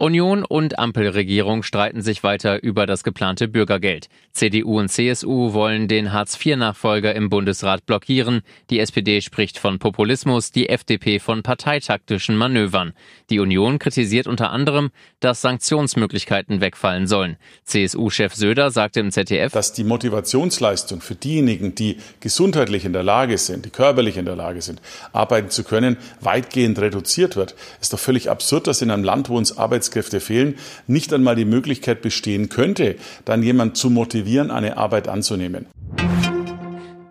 Union und Ampelregierung streiten sich weiter über das geplante Bürgergeld. CDU und CSU wollen den Hartz-IV-Nachfolger im Bundesrat blockieren. Die SPD spricht von Populismus, die FDP von parteitaktischen Manövern. Die Union kritisiert unter anderem, dass Sanktionsmöglichkeiten wegfallen sollen. CSU-Chef Söder sagte im ZDF, dass die Motivationsleistung für diejenigen, die gesundheitlich in der Lage sind, die körperlich in der Lage sind, arbeiten zu können, weitgehend reduziert wird. Ist doch völlig absurd, dass in einem Land, wo uns Arbeits Arbeitskräfte fehlen, nicht einmal die Möglichkeit bestehen könnte, dann jemand zu motivieren, eine Arbeit anzunehmen.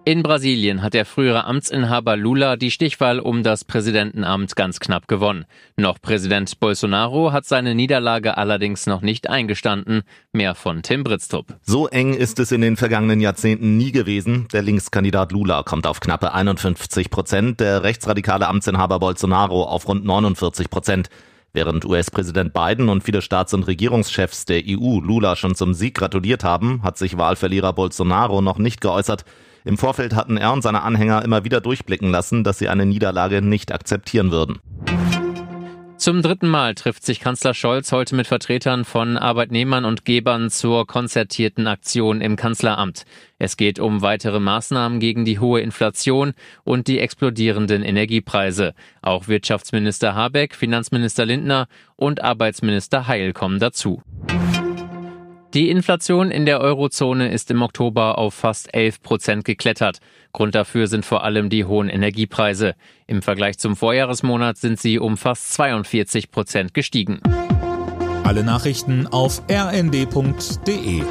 In Brasilien hat der frühere Amtsinhaber Lula die Stichwahl um das Präsidentenamt ganz knapp gewonnen. Noch Präsident Bolsonaro hat seine Niederlage allerdings noch nicht eingestanden. Mehr von Tim Britztrup. So eng ist es in den vergangenen Jahrzehnten nie gewesen. Der Linkskandidat Lula kommt auf knappe 51 Prozent, der rechtsradikale Amtsinhaber Bolsonaro auf rund 49 Prozent. Während US-Präsident Biden und viele Staats- und Regierungschefs der EU Lula schon zum Sieg gratuliert haben, hat sich Wahlverlierer Bolsonaro noch nicht geäußert. Im Vorfeld hatten er und seine Anhänger immer wieder durchblicken lassen, dass sie eine Niederlage nicht akzeptieren würden. Zum dritten Mal trifft sich Kanzler Scholz heute mit Vertretern von Arbeitnehmern und Gebern zur konzertierten Aktion im Kanzleramt. Es geht um weitere Maßnahmen gegen die hohe Inflation und die explodierenden Energiepreise. Auch Wirtschaftsminister Habeck, Finanzminister Lindner und Arbeitsminister Heil kommen dazu. Die Inflation in der Eurozone ist im Oktober auf fast 11 Prozent geklettert. Grund dafür sind vor allem die hohen Energiepreise. Im Vergleich zum Vorjahresmonat sind sie um fast 42 Prozent gestiegen. Alle Nachrichten auf rnd.de